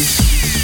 Mississippi.